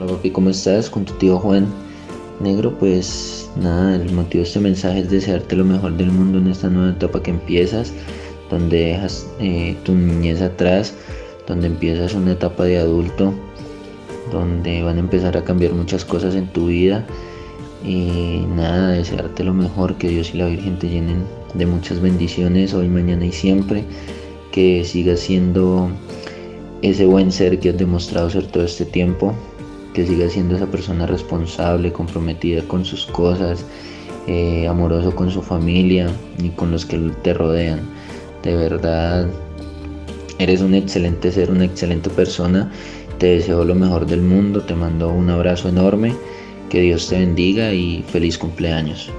Hola papi, ¿cómo estás? Con tu tío Juan Negro, pues nada, el motivo de este mensaje es desearte lo mejor del mundo en esta nueva etapa que empiezas, donde dejas eh, tu niñez atrás, donde empiezas una etapa de adulto, donde van a empezar a cambiar muchas cosas en tu vida y nada, desearte lo mejor, que Dios y la Virgen te llenen de muchas bendiciones hoy, mañana y siempre, que sigas siendo ese buen ser que has demostrado ser todo este tiempo, que sigas siendo esa persona responsable, comprometida con sus cosas, eh, amoroso con su familia y con los que te rodean. De verdad, eres un excelente ser, una excelente persona. Te deseo lo mejor del mundo, te mando un abrazo enorme, que Dios te bendiga y feliz cumpleaños.